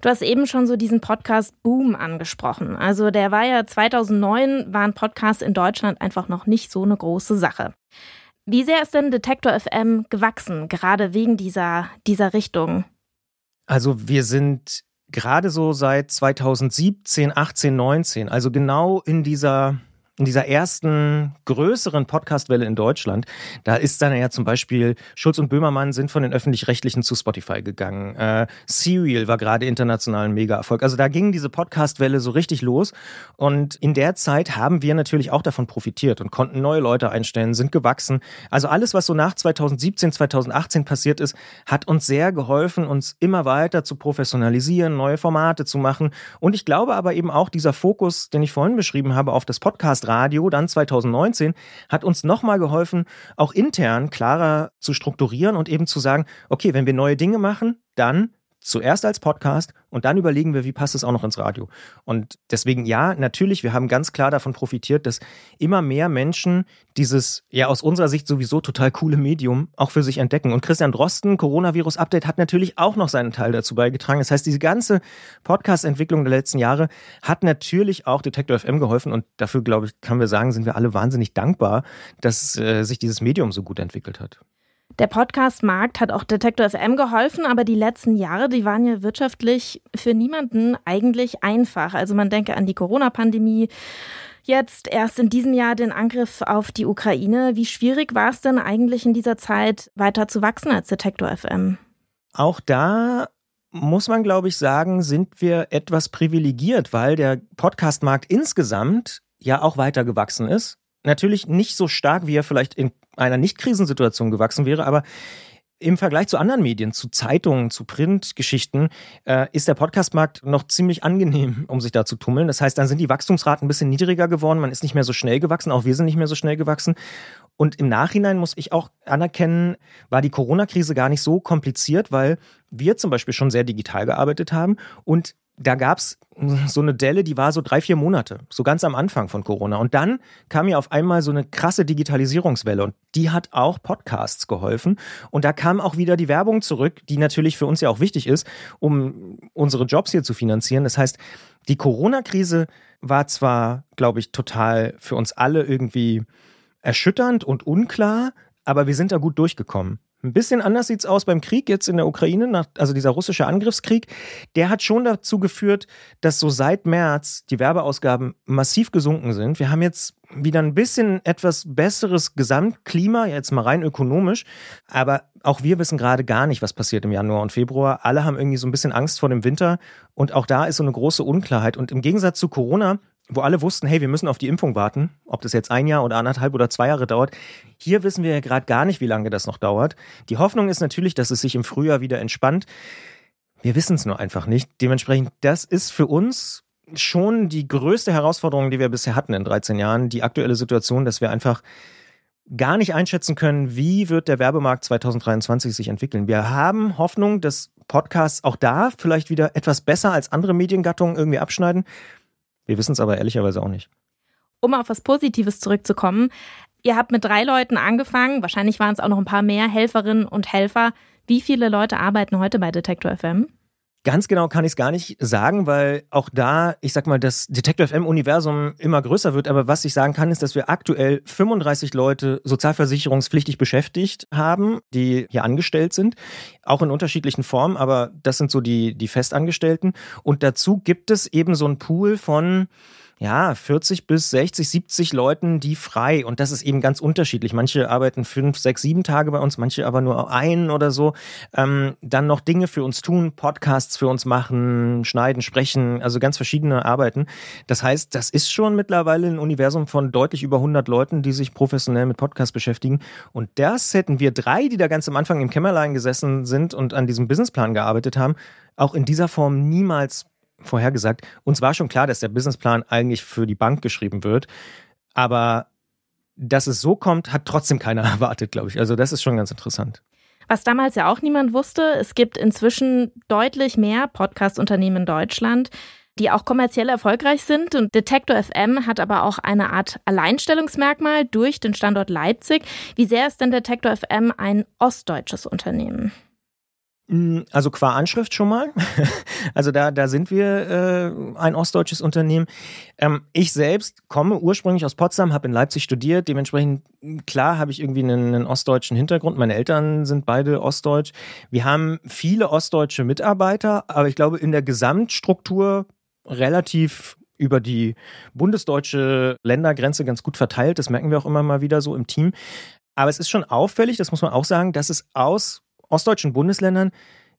Du hast eben schon so diesen Podcast Boom angesprochen. Also der war ja 2009, waren Podcasts in Deutschland einfach noch nicht so eine große Sache. Wie sehr ist denn Detektor FM gewachsen, gerade wegen dieser, dieser Richtung? Also wir sind gerade so seit 2017, 18, 19, also genau in dieser in dieser ersten größeren Podcastwelle in Deutschland, da ist dann ja zum Beispiel Schulz und Böhmermann sind von den öffentlich-rechtlichen zu Spotify gegangen. Äh, Serial war gerade international ein Mega-Erfolg. Also da ging diese Podcastwelle so richtig los. Und in der Zeit haben wir natürlich auch davon profitiert und konnten neue Leute einstellen, sind gewachsen. Also alles, was so nach 2017, 2018 passiert ist, hat uns sehr geholfen, uns immer weiter zu professionalisieren, neue Formate zu machen. Und ich glaube aber eben auch dieser Fokus, den ich vorhin beschrieben habe, auf das Podcast Radio dann 2019 hat uns nochmal geholfen, auch intern klarer zu strukturieren und eben zu sagen, okay, wenn wir neue Dinge machen, dann zuerst als Podcast und dann überlegen wir, wie passt es auch noch ins Radio. Und deswegen ja, natürlich, wir haben ganz klar davon profitiert, dass immer mehr Menschen dieses, ja aus unserer Sicht sowieso total coole Medium auch für sich entdecken. Und Christian Drosten, Coronavirus Update, hat natürlich auch noch seinen Teil dazu beigetragen. Das heißt, diese ganze Podcast-Entwicklung der letzten Jahre hat natürlich auch Detector FM geholfen. Und dafür, glaube ich, kann wir sagen, sind wir alle wahnsinnig dankbar, dass äh, sich dieses Medium so gut entwickelt hat. Der Podcast-Markt hat auch Detektor FM geholfen, aber die letzten Jahre, die waren ja wirtschaftlich für niemanden eigentlich einfach. Also man denke an die Corona-Pandemie. Jetzt erst in diesem Jahr den Angriff auf die Ukraine. Wie schwierig war es denn eigentlich in dieser Zeit weiter zu wachsen als Detektor FM? Auch da muss man, glaube ich, sagen, sind wir etwas privilegiert, weil der Podcast-Markt insgesamt ja auch weiter gewachsen ist. Natürlich nicht so stark, wie er vielleicht in einer Nicht-Krisensituation gewachsen wäre, aber im Vergleich zu anderen Medien, zu Zeitungen, zu Printgeschichten, äh, ist der Podcastmarkt noch ziemlich angenehm, um sich da zu tummeln. Das heißt, dann sind die Wachstumsraten ein bisschen niedriger geworden, man ist nicht mehr so schnell gewachsen, auch wir sind nicht mehr so schnell gewachsen. Und im Nachhinein muss ich auch anerkennen, war die Corona-Krise gar nicht so kompliziert, weil wir zum Beispiel schon sehr digital gearbeitet haben und da gab's so eine Delle, die war so drei, vier Monate, so ganz am Anfang von Corona. Und dann kam ja auf einmal so eine krasse Digitalisierungswelle und die hat auch Podcasts geholfen. Und da kam auch wieder die Werbung zurück, die natürlich für uns ja auch wichtig ist, um unsere Jobs hier zu finanzieren. Das heißt, die Corona-Krise war zwar, glaube ich, total für uns alle irgendwie erschütternd und unklar, aber wir sind da gut durchgekommen. Ein bisschen anders sieht es aus beim Krieg jetzt in der Ukraine, nach, also dieser russische Angriffskrieg. Der hat schon dazu geführt, dass so seit März die Werbeausgaben massiv gesunken sind. Wir haben jetzt wieder ein bisschen etwas besseres Gesamtklima, jetzt mal rein ökonomisch. Aber auch wir wissen gerade gar nicht, was passiert im Januar und Februar. Alle haben irgendwie so ein bisschen Angst vor dem Winter. Und auch da ist so eine große Unklarheit. Und im Gegensatz zu Corona wo alle wussten, hey, wir müssen auf die Impfung warten, ob das jetzt ein Jahr oder anderthalb oder zwei Jahre dauert. Hier wissen wir ja gerade gar nicht, wie lange das noch dauert. Die Hoffnung ist natürlich, dass es sich im Frühjahr wieder entspannt. Wir wissen es nur einfach nicht. Dementsprechend, das ist für uns schon die größte Herausforderung, die wir bisher hatten in 13 Jahren, die aktuelle Situation, dass wir einfach gar nicht einschätzen können, wie wird der Werbemarkt 2023 sich entwickeln. Wir haben Hoffnung, dass Podcasts auch da vielleicht wieder etwas besser als andere Mediengattungen irgendwie abschneiden. Wir wissen es aber ehrlicherweise auch nicht. Um auf was Positives zurückzukommen, ihr habt mit drei Leuten angefangen, wahrscheinlich waren es auch noch ein paar mehr Helferinnen und Helfer. Wie viele Leute arbeiten heute bei Detektor FM? Ganz genau kann ich es gar nicht sagen, weil auch da, ich sag mal, das Detector FM-Universum immer größer wird. Aber was ich sagen kann, ist, dass wir aktuell 35 Leute sozialversicherungspflichtig beschäftigt haben, die hier angestellt sind, auch in unterschiedlichen Formen. Aber das sind so die, die Festangestellten. Und dazu gibt es eben so einen Pool von ja, 40 bis 60, 70 Leuten, die frei. Und das ist eben ganz unterschiedlich. Manche arbeiten fünf, sechs, sieben Tage bei uns, manche aber nur einen oder so. Ähm, dann noch Dinge für uns tun, Podcasts für uns machen, schneiden, sprechen, also ganz verschiedene Arbeiten. Das heißt, das ist schon mittlerweile ein Universum von deutlich über 100 Leuten, die sich professionell mit Podcasts beschäftigen. Und das hätten wir drei, die da ganz am Anfang im Kämmerlein gesessen sind und an diesem Businessplan gearbeitet haben, auch in dieser Form niemals vorhergesagt. Uns war schon klar, dass der Businessplan eigentlich für die Bank geschrieben wird. Aber dass es so kommt, hat trotzdem keiner erwartet, glaube ich. Also das ist schon ganz interessant. Was damals ja auch niemand wusste, es gibt inzwischen deutlich mehr Podcast-Unternehmen in Deutschland, die auch kommerziell erfolgreich sind. Und Detektor FM hat aber auch eine Art Alleinstellungsmerkmal durch den Standort Leipzig. Wie sehr ist denn Detektor FM ein ostdeutsches Unternehmen? Mm, also qua Anschrift schon mal. Also da, da sind wir äh, ein ostdeutsches Unternehmen. Ähm, ich selbst komme ursprünglich aus Potsdam, habe in Leipzig studiert. Dementsprechend, klar, habe ich irgendwie einen, einen ostdeutschen Hintergrund. Meine Eltern sind beide ostdeutsch. Wir haben viele ostdeutsche Mitarbeiter, aber ich glaube, in der Gesamtstruktur relativ über die bundesdeutsche Ländergrenze ganz gut verteilt. Das merken wir auch immer mal wieder so im Team. Aber es ist schon auffällig, das muss man auch sagen, dass es aus ostdeutschen Bundesländern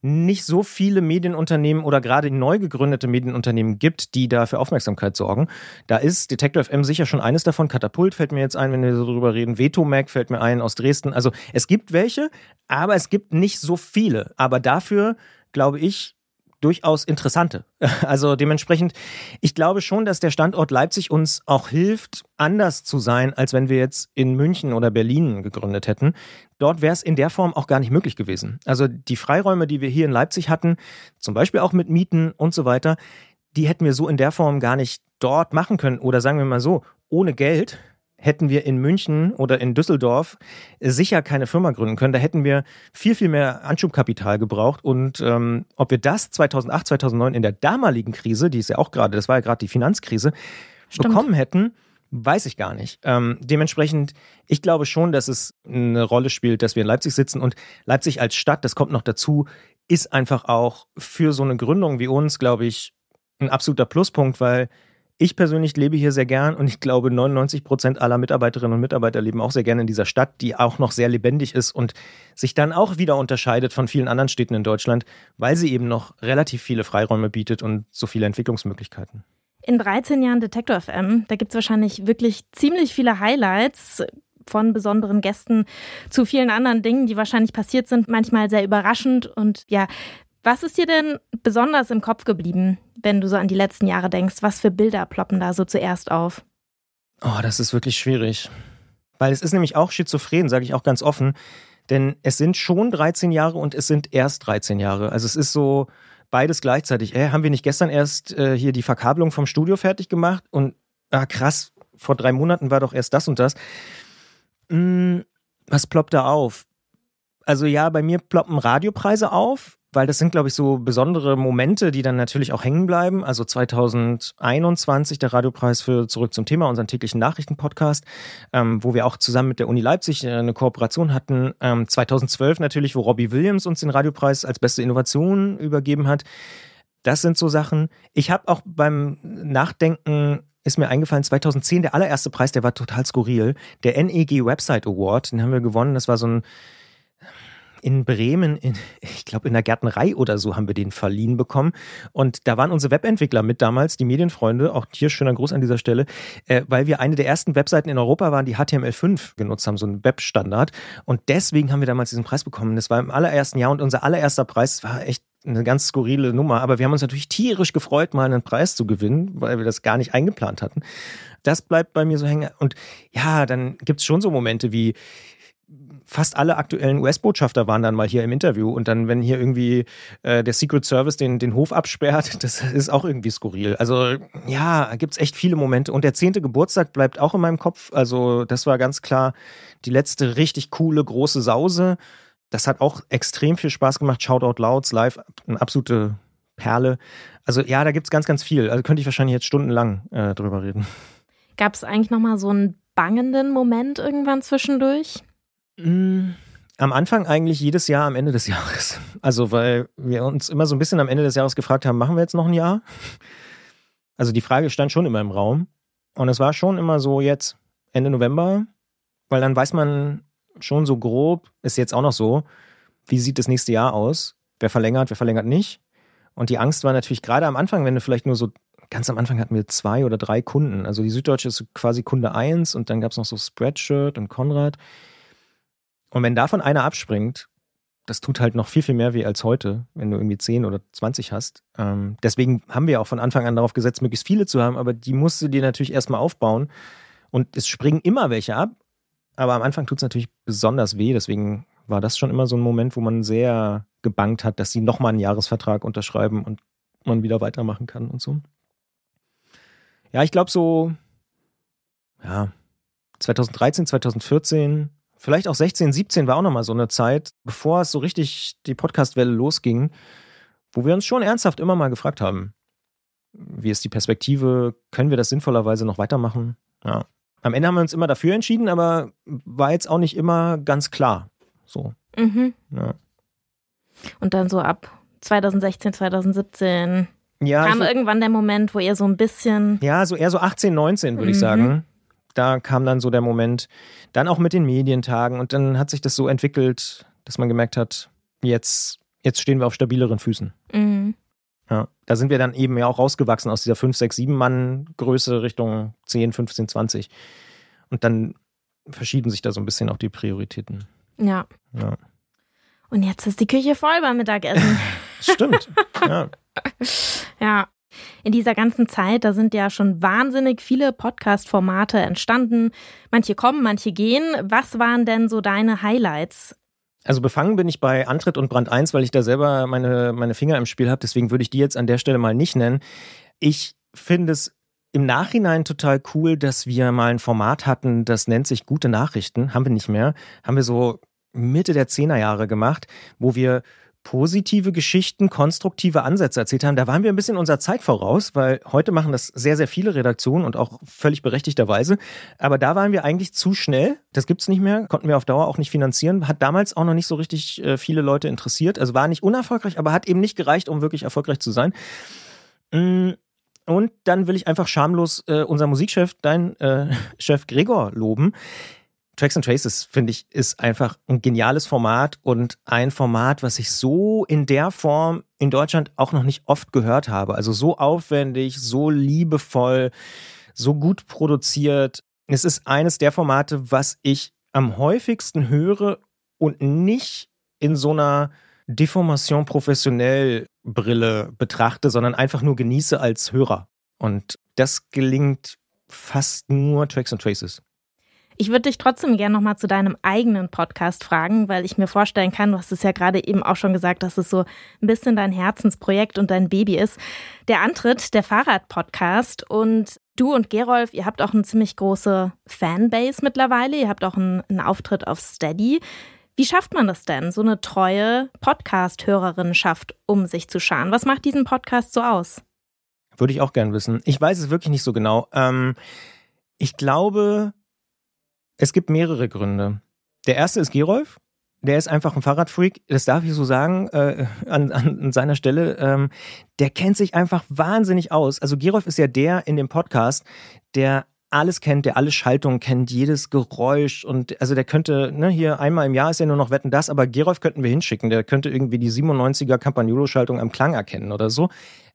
nicht so viele Medienunternehmen oder gerade neu gegründete Medienunternehmen gibt, die da für Aufmerksamkeit sorgen. Da ist Detector FM sicher schon eines davon. Katapult fällt mir jetzt ein, wenn wir so drüber reden. Vetomac fällt mir ein aus Dresden. Also es gibt welche, aber es gibt nicht so viele. Aber dafür, glaube ich, durchaus interessante. Also dementsprechend, ich glaube schon, dass der Standort Leipzig uns auch hilft, anders zu sein, als wenn wir jetzt in München oder Berlin gegründet hätten. Dort wäre es in der Form auch gar nicht möglich gewesen. Also die Freiräume, die wir hier in Leipzig hatten, zum Beispiel auch mit Mieten und so weiter, die hätten wir so in der Form gar nicht dort machen können. Oder sagen wir mal so, ohne Geld hätten wir in München oder in Düsseldorf sicher keine Firma gründen können. Da hätten wir viel, viel mehr Anschubkapital gebraucht. Und ähm, ob wir das 2008, 2009 in der damaligen Krise, die ist ja auch gerade, das war ja gerade die Finanzkrise, Stimmt. bekommen hätten, weiß ich gar nicht. Ähm, dementsprechend, ich glaube schon, dass es eine Rolle spielt, dass wir in Leipzig sitzen. Und Leipzig als Stadt, das kommt noch dazu, ist einfach auch für so eine Gründung wie uns, glaube ich, ein absoluter Pluspunkt, weil ich persönlich lebe hier sehr gern und ich glaube, 99 Prozent aller Mitarbeiterinnen und Mitarbeiter leben auch sehr gerne in dieser Stadt, die auch noch sehr lebendig ist und sich dann auch wieder unterscheidet von vielen anderen Städten in Deutschland, weil sie eben noch relativ viele Freiräume bietet und so viele Entwicklungsmöglichkeiten. In 13 Jahren Detektor FM, da gibt es wahrscheinlich wirklich ziemlich viele Highlights von besonderen Gästen zu vielen anderen Dingen, die wahrscheinlich passiert sind, manchmal sehr überraschend. Und ja, was ist dir denn besonders im Kopf geblieben, wenn du so an die letzten Jahre denkst? Was für Bilder ploppen da so zuerst auf? Oh, das ist wirklich schwierig. Weil es ist nämlich auch schizophren, sage ich auch ganz offen. Denn es sind schon 13 Jahre und es sind erst 13 Jahre. Also es ist so beides gleichzeitig. Äh, haben wir nicht gestern erst äh, hier die Verkabelung vom Studio fertig gemacht? Und ah, krass, vor drei Monaten war doch erst das und das. Hm, was ploppt da auf? Also ja, bei mir ploppen Radiopreise auf weil das sind, glaube ich, so besondere Momente, die dann natürlich auch hängen bleiben. Also 2021 der Radiopreis für Zurück zum Thema, unseren täglichen Nachrichtenpodcast, ähm, wo wir auch zusammen mit der Uni Leipzig äh, eine Kooperation hatten. Ähm, 2012 natürlich, wo Robbie Williams uns den Radiopreis als beste Innovation übergeben hat. Das sind so Sachen. Ich habe auch beim Nachdenken ist mir eingefallen, 2010 der allererste Preis, der war total skurril. Der NEG Website Award, den haben wir gewonnen. Das war so ein in Bremen, in, ich glaube in der Gärtnerei oder so, haben wir den verliehen bekommen. Und da waren unsere Webentwickler mit damals, die Medienfreunde, auch hier schöner Gruß an dieser Stelle, äh, weil wir eine der ersten Webseiten in Europa waren, die HTML5 genutzt haben, so ein Webstandard. Und deswegen haben wir damals diesen Preis bekommen. Das war im allerersten Jahr und unser allererster Preis war echt eine ganz skurrile Nummer. Aber wir haben uns natürlich tierisch gefreut, mal einen Preis zu gewinnen, weil wir das gar nicht eingeplant hatten. Das bleibt bei mir so hängen. Und ja, dann gibt es schon so Momente wie, fast alle aktuellen US-Botschafter waren dann mal hier im Interview und dann, wenn hier irgendwie äh, der Secret Service den, den Hof absperrt, das ist auch irgendwie skurril. Also ja, gibt's echt viele Momente und der zehnte Geburtstag bleibt auch in meinem Kopf. Also das war ganz klar die letzte richtig coole große Sause. Das hat auch extrem viel Spaß gemacht. Shoutout Louds live, eine absolute Perle. Also ja, da gibt es ganz, ganz viel. Also könnte ich wahrscheinlich jetzt stundenlang äh, drüber reden. Gab es eigentlich nochmal so einen bangenden Moment irgendwann zwischendurch? Mm, am Anfang eigentlich jedes Jahr am Ende des Jahres. Also weil wir uns immer so ein bisschen am Ende des Jahres gefragt haben, machen wir jetzt noch ein Jahr? Also die Frage stand schon immer im Raum. Und es war schon immer so jetzt Ende November, weil dann weiß man schon so grob, ist jetzt auch noch so, wie sieht das nächste Jahr aus? Wer verlängert, wer verlängert nicht? Und die Angst war natürlich gerade am Anfang, wenn du vielleicht nur so, ganz am Anfang hatten wir zwei oder drei Kunden. Also die Süddeutsche ist quasi Kunde eins und dann gab es noch so Spreadshirt und Konrad. Und wenn davon einer abspringt, das tut halt noch viel, viel mehr weh als heute, wenn du irgendwie 10 oder 20 hast. Ähm, deswegen haben wir auch von Anfang an darauf gesetzt, möglichst viele zu haben, aber die musst du dir natürlich erstmal aufbauen. Und es springen immer welche ab, aber am Anfang tut es natürlich besonders weh. Deswegen war das schon immer so ein Moment, wo man sehr gebankt hat, dass sie nochmal einen Jahresvertrag unterschreiben und man wieder weitermachen kann und so. Ja, ich glaube so, ja, 2013, 2014 vielleicht auch 16, 17 war auch nochmal so eine Zeit, bevor es so richtig die Podcastwelle losging, wo wir uns schon ernsthaft immer mal gefragt haben, wie ist die Perspektive, können wir das sinnvollerweise noch weitermachen? Ja. Am Ende haben wir uns immer dafür entschieden, aber war jetzt auch nicht immer ganz klar. So. Mhm. Ja. Und dann so ab 2016, 2017 Ja, kam ich, irgendwann der Moment, wo ihr so ein bisschen. ja, so eher so 18, 19 würde ich Mhm. sagen. Da kam dann so der Moment, dann auch mit den Medientagen und dann hat sich das so entwickelt, dass man gemerkt hat, jetzt, jetzt stehen wir auf stabileren Füßen. Mhm. Ja, da sind wir dann eben ja auch rausgewachsen aus dieser 5, 6, 7 Mann Größe Richtung 10, 15, 20. Und dann verschieben sich da so ein bisschen auch die Prioritäten. Ja. Ja. Und jetzt ist die Küche voll beim Mittagessen. Stimmt. ja. ja. In dieser ganzen Zeit, da sind ja schon wahnsinnig viele Podcast-Formate entstanden. Manche kommen, manche gehen. Was waren denn so deine Highlights? Also befangen bin ich bei Antritt und Brand 1, weil ich da selber meine, meine Finger im Spiel habe. Deswegen würde ich die jetzt an der Stelle mal nicht nennen. Ich finde es im Nachhinein total cool, dass wir mal ein Format hatten, das nennt sich Gute Nachrichten. Haben wir nicht mehr. Haben wir so Mitte der Zehnerjahre gemacht, wo wir positive Geschichten, konstruktive Ansätze erzählt haben. Da waren wir ein bisschen unserer Zeit voraus, weil heute machen das sehr, sehr viele Redaktionen und auch völlig berechtigterweise. Aber da waren wir eigentlich zu schnell. Das gibt's nicht mehr, konnten wir auf Dauer auch nicht finanzieren. Hat damals auch noch nicht so richtig äh, viele Leute interessiert. Also war nicht unerfolgreich, aber hat eben nicht gereicht, um wirklich erfolgreich zu sein. Mm, Und dann will ich einfach schamlos äh, unser Musikchef, dein äh, Chef Gregor, loben. Tracks and Traces, finde ich, ist einfach ein geniales Format und ein Format, was ich so in der Form in Deutschland auch noch nicht oft gehört habe. Also so aufwendig, so liebevoll, so gut produziert. Es ist eines der Formate, was ich am häufigsten höre und nicht in so einer Deformation professionell Brille betrachte, sondern einfach nur genieße als Hörer. Und das gelingt fast nur Tracks and Traces. Ich würde dich trotzdem gerne nochmal zu deinem eigenen Podcast fragen, weil ich mir vorstellen kann, du hast es ja gerade eben auch schon gesagt, dass es so ein bisschen dein Herzensprojekt und dein Baby ist. Der Antritt, der Fahrrad-Podcast und du und Gerolf, ihr habt auch eine ziemlich große Fanbase mittlerweile. Ihr habt auch einen, einen Auftritt auf Steady. Wie schafft man das denn, so eine treue Podcast-Hörerinnenschaft um sich zu scharen? Was macht diesen Podcast so aus? Würde ich auch gern wissen. Ich weiß es wirklich nicht so genau. Ähm, ich glaube, es gibt mehrere Gründe. Der erste ist Gerolf. Der ist einfach ein Fahrradfreak, das darf ich so sagen, äh, an, an seiner Stelle. Ähm, der kennt sich einfach wahnsinnig aus. Also Gerolf ist ja der in dem Podcast, der alles kennt, der alle Schaltungen kennt, jedes Geräusch und also der könnte, ne, hier einmal im Jahr ist ja nur noch Wetten das, aber Gerolf könnten wir hinschicken, der könnte irgendwie die 97er Campagnolo-Schaltung am Klang erkennen oder so.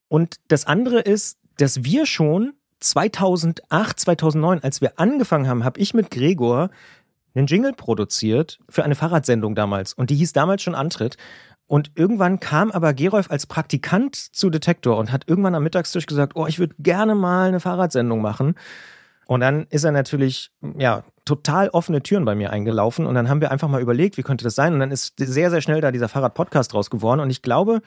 Und das andere ist, dass wir schon 2008, 2009, als wir angefangen haben, habe ich mit Gregor einen Jingle produziert für eine Fahrradsendung damals. Und die hieß damals schon Antritt. Und irgendwann kam aber Gerolf als Praktikant zu Detektor und hat irgendwann am Mittagstisch gesagt, oh, ich würde gerne mal eine Fahrradsendung machen. Und dann ist er natürlich, ja, total offene Türen bei mir eingelaufen. Und dann haben wir einfach mal überlegt, wie könnte das sein? Und dann ist sehr, sehr schnell da dieser Fahrrad-Podcast raus geworden. Und ich glaube,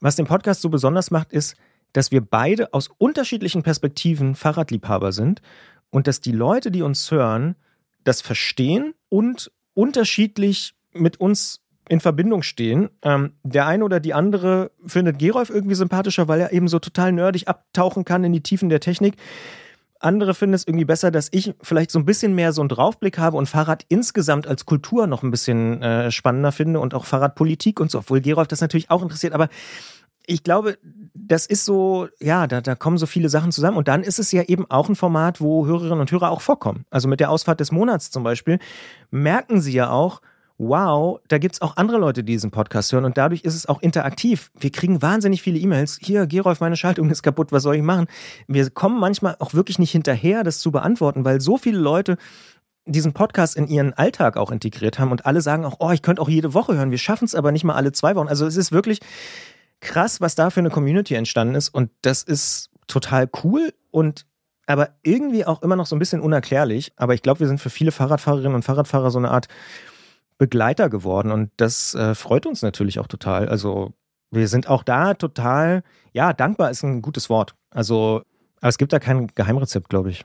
was den Podcast so besonders macht, ist, dass wir beide aus unterschiedlichen Perspektiven Fahrradliebhaber sind und dass die Leute, die uns hören, das verstehen und unterschiedlich mit uns in Verbindung stehen. Ähm, der eine oder die andere findet Gerolf irgendwie sympathischer, weil er eben so total nerdig abtauchen kann in die Tiefen der Technik. Andere finden es irgendwie besser, dass ich vielleicht so ein bisschen mehr so einen Draufblick habe und Fahrrad insgesamt als Kultur noch ein bisschen äh, spannender finde und auch Fahrradpolitik und so, obwohl Gerolf das natürlich auch interessiert. Aber ich glaube, das ist so, ja, da, da kommen so viele Sachen zusammen. Und dann ist es ja eben auch ein Format, wo Hörerinnen und Hörer auch vorkommen. Also mit der Ausfahrt des Monats zum Beispiel merken sie ja auch, wow, da gibt es auch andere Leute, die diesen Podcast hören und dadurch ist es auch interaktiv. Wir kriegen wahnsinnig viele E-Mails. Hier, Gerolf, meine Schaltung ist kaputt, was soll ich machen? Wir kommen manchmal auch wirklich nicht hinterher, das zu beantworten, weil so viele Leute diesen Podcast in ihren Alltag auch integriert haben und alle sagen auch, oh, ich könnte auch jede Woche hören. Wir schaffen es aber nicht mal alle zwei Wochen. Also es ist wirklich krass, was da für eine Community entstanden ist und das ist total cool und aber irgendwie auch immer noch so ein bisschen unerklärlich. Aber ich glaube, wir sind für viele Fahrradfahrerinnen und Fahrradfahrer so eine Art Begleiter geworden und das äh, freut uns natürlich auch total. Also wir sind auch da total, ja, dankbar ist ein gutes Wort. Also, aber es gibt da kein Geheimrezept, glaube ich.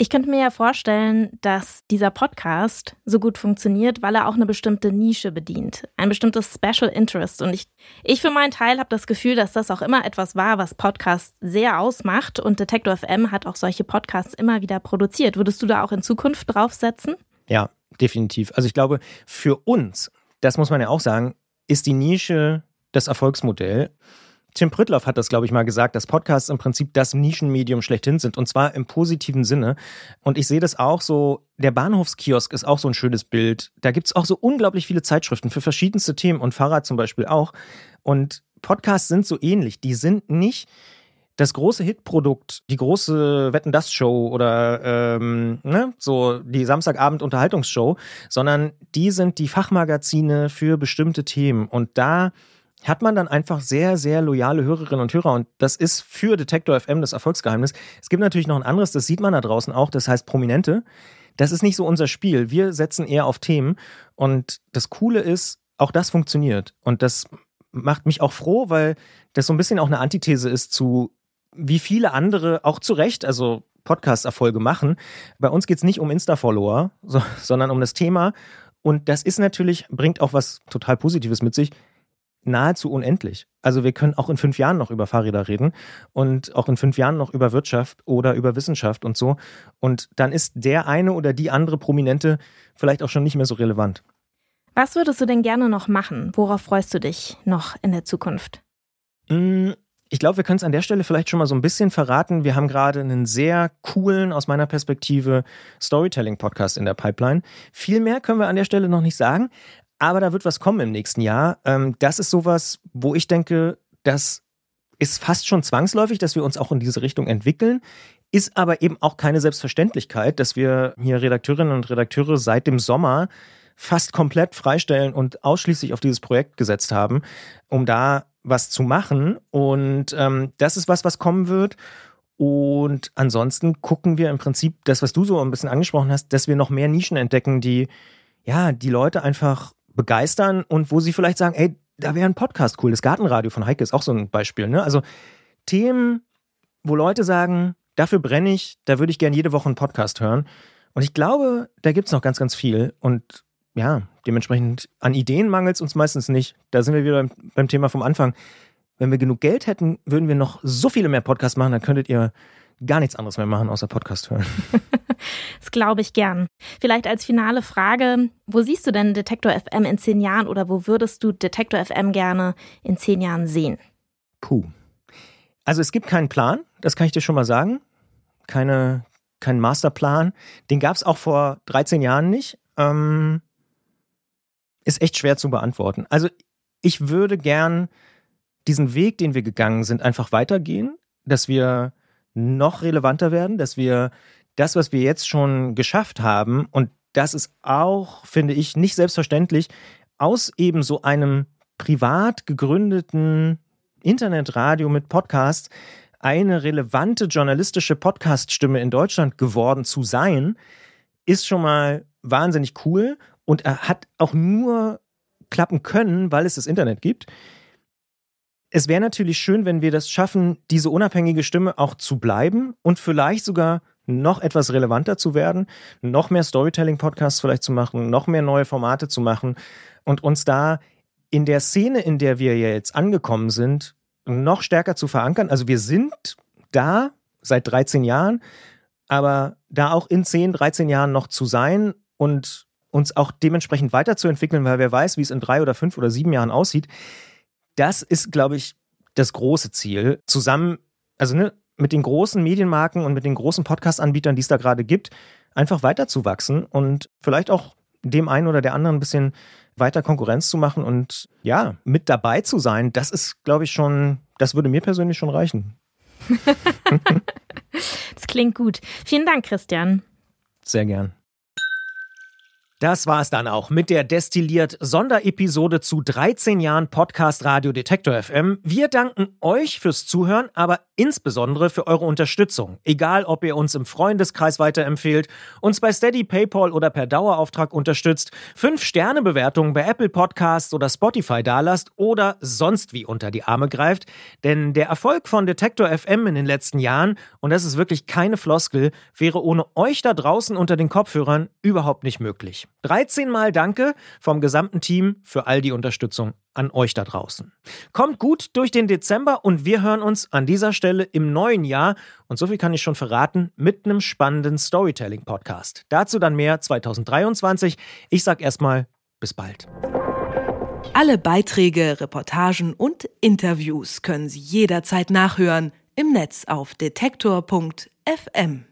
Ich könnte mir ja vorstellen, dass dieser Podcast so gut funktioniert, weil er auch eine bestimmte Nische bedient, ein bestimmtes Special Interest. Und ich, ich für meinen Teil habe das Gefühl, dass das auch immer etwas war, was Podcasts sehr ausmacht. Und Detector FM hat auch solche Podcasts immer wieder produziert. Würdest du da auch in Zukunft draufsetzen? Ja, definitiv. Also ich glaube, für uns, das muss man ja auch sagen, ist die Nische das Erfolgsmodell. Tim Prittloff hat das, glaube ich, mal gesagt, dass Podcasts im Prinzip das Nischenmedium schlechthin sind und zwar im positiven Sinne. Und ich sehe das auch so, der Bahnhofskiosk ist auch so ein schönes Bild. Da gibt es auch so unglaublich viele Zeitschriften für verschiedenste Themen und Fahrrad zum Beispiel auch. Und Podcasts sind so ähnlich. Die sind nicht das große Hitprodukt, die große Wetten das Show oder ähm, ne, so die Samstagabend Unterhaltungsshow, sondern die sind die Fachmagazine für bestimmte Themen und da hat man dann einfach sehr, sehr loyale Hörerinnen und Hörer und das ist für Detektor FM das Erfolgsgeheimnis. Es gibt natürlich noch ein anderes, das sieht man da draußen auch, das heißt Prominente. Das ist nicht so unser Spiel. Wir setzen eher auf Themen und das Coole ist, auch das funktioniert und das macht mich auch froh, weil das so ein bisschen auch eine Antithese ist zu wie viele andere auch zu Recht, also Podcast-Erfolge machen. Bei uns geht es nicht um Insta-Follower, so, sondern um das Thema. Und das ist natürlich, bringt auch was total Positives mit sich, nahezu unendlich. Also wir können auch in fünf Jahren noch über Fahrräder reden und auch in fünf Jahren noch über Wirtschaft oder über Wissenschaft und so. Und dann ist der eine oder die andere Prominente vielleicht auch schon nicht mehr so relevant. Was würdest du denn gerne noch machen? Worauf freust du dich noch in der Zukunft? Mm, ich glaube, wir können es an der Stelle vielleicht schon mal so ein bisschen verraten. Wir haben gerade einen sehr coolen, aus meiner Perspektive, Storytelling-Podcast in der Pipeline. Viel mehr können wir an der Stelle noch nicht sagen, aber da wird was kommen im nächsten Jahr. Ähm, das ist sowas, wo ich denke, das ist fast schon zwangsläufig, dass wir uns auch in diese Richtung entwickeln. Ist aber eben auch keine Selbstverständlichkeit, dass wir hier Redakteurinnen und Redakteure seit dem Sommer fast komplett freistellen und ausschließlich auf dieses Projekt gesetzt haben, um da was zu machen. Und ähm, das ist was, was kommen wird. Und ansonsten gucken wir im Prinzip das, was du so ein bisschen angesprochen hast, dass wir noch mehr Nischen entdecken, die ja die Leute einfach begeistern und wo sie vielleicht sagen, ey, da wäre ein Podcast cool. Das Gartenradio von Heike ist auch so ein Beispiel. Ne? Also Themen, wo Leute sagen, dafür brenne ich, da würde ich gerne jede Woche einen Podcast hören. Und ich glaube, da gibt es noch ganz, ganz viel. Und ja, dementsprechend an Ideen mangelt es uns meistens nicht. Da sind wir wieder beim, Thema vom Anfang. Wenn wir genug Geld hätten, würden wir noch so viele mehr Podcasts machen, dann könntet ihr gar nichts anderes mehr machen, außer Podcast hören. das glaube ich gern. Vielleicht als finale Frage, wo siehst du denn Detektor FM in zehn Jahren oder wo würdest du Detektor FM gerne in zehn Jahren sehen? Puh. Also es gibt keinen Plan, das kann ich dir schon mal sagen. Keine, keinen Masterplan. Den gab es auch vor 13 Jahren nicht. Ähm, ist echt schwer zu beantworten. Also ich würde gern diesen Weg, den wir gegangen sind, einfach weitergehen, dass wir noch relevanter werden, dass wir das, was wir jetzt schon geschafft haben, und das ist auch, finde ich, nicht selbstverständlich, aus eben so einem privat gegründeten Internetradio mit Podcast eine relevante journalistische Podcaststimme in Deutschland geworden zu sein, ist schon mal wahnsinnig cool. Und er hat auch nur klappen können, weil es das Internet gibt. Es wäre natürlich schön, wenn wir das schaffen, diese unabhängige Stimme auch zu bleiben und vielleicht sogar noch etwas relevanter zu werden, noch mehr Storytelling-Podcasts vielleicht zu machen, noch mehr neue Formate zu machen und uns da in der Szene, in der wir jetzt angekommen sind, noch stärker zu verankern. Also wir sind da seit 13 Jahren, aber da auch in 10, 13 Jahren noch zu sein und uns auch dementsprechend weiterzuentwickeln, weil wer weiß, wie es in drei oder fünf oder sieben Jahren aussieht, das ist, glaube ich, das große Ziel. Zusammen, also ne, mit den großen Medienmarken und mit den großen Podcast-Anbietern, die es da gerade gibt, einfach weiterzuwachsen und vielleicht auch dem einen oder der anderen ein bisschen weiter Konkurrenz zu machen und ja, mit dabei zu sein, das ist, glaube ich, schon, das würde mir persönlich schon reichen. das klingt gut. Vielen Dank, Christian. Sehr gern. Das war es dann auch mit der Destilliert Sonderepisode zu 13 Jahren Podcast Radio Detektor FM. Wir danken euch fürs Zuhören, aber insbesondere für eure Unterstützung. Egal, ob ihr uns im Freundeskreis weiterempfehlt, uns bei Steady, PayPal oder per Dauerauftrag unterstützt, 5-Sterne-Bewertungen bei Apple Podcasts oder Spotify dalasst oder sonst wie unter die Arme greift. Denn der Erfolg von Detektor FM in den letzten Jahren, und das ist wirklich keine Floskel, wäre ohne euch da draußen unter den Kopfhörern überhaupt nicht möglich. 13 Mal Danke vom gesamten Team für all die Unterstützung an euch da draußen. Kommt gut durch den Dezember und wir hören uns an dieser Stelle im neuen Jahr und so viel kann ich schon verraten mit einem spannenden Storytelling Podcast. Dazu dann mehr 2023. Ich sag erstmal bis bald. Alle Beiträge, Reportagen und Interviews können Sie jederzeit nachhören im Netz auf detektor.fm.